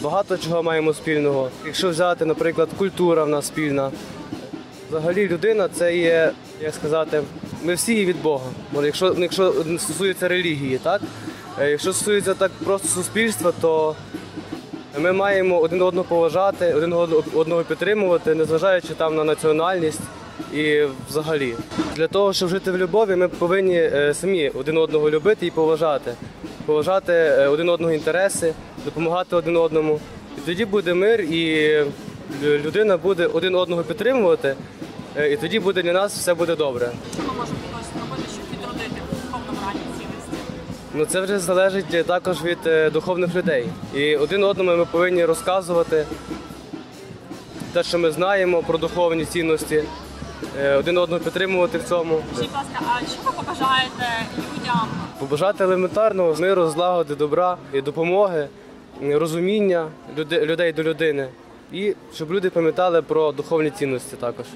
багато чого маємо спільного. Якщо взяти, наприклад, культура в нас спільна. Взагалі людина це є, як сказати, ми всі є від Бога. Якщо, якщо стосується релігії, так? Е, Якщо стосується так просто суспільства, то ми маємо один одного поважати, один одного підтримувати, незважаючи там на національність і взагалі. Для того, щоб жити в любові, ми повинні е, самі один одного любити і поважати. Поважати е, один одного інтереси, допомагати один одному. І тоді буде мир, і людина буде один одного підтримувати, е, і тоді буде для нас все буде добре. Ми можемо хтось робити, щоб відродити в духовному раді цінності? Ну це вже залежить е, також від е, духовних людей. І один одному ми повинні розказувати те, що ми знаємо про духовні цінності, е, один одного підтримувати в цьому. Скажіть, будь ласка, а що ви побажаєте людям? Побажати елементарного миру, злагоди, добра і допомоги, розуміння людей до людини. І щоб люди пам'ятали про духовні цінності також.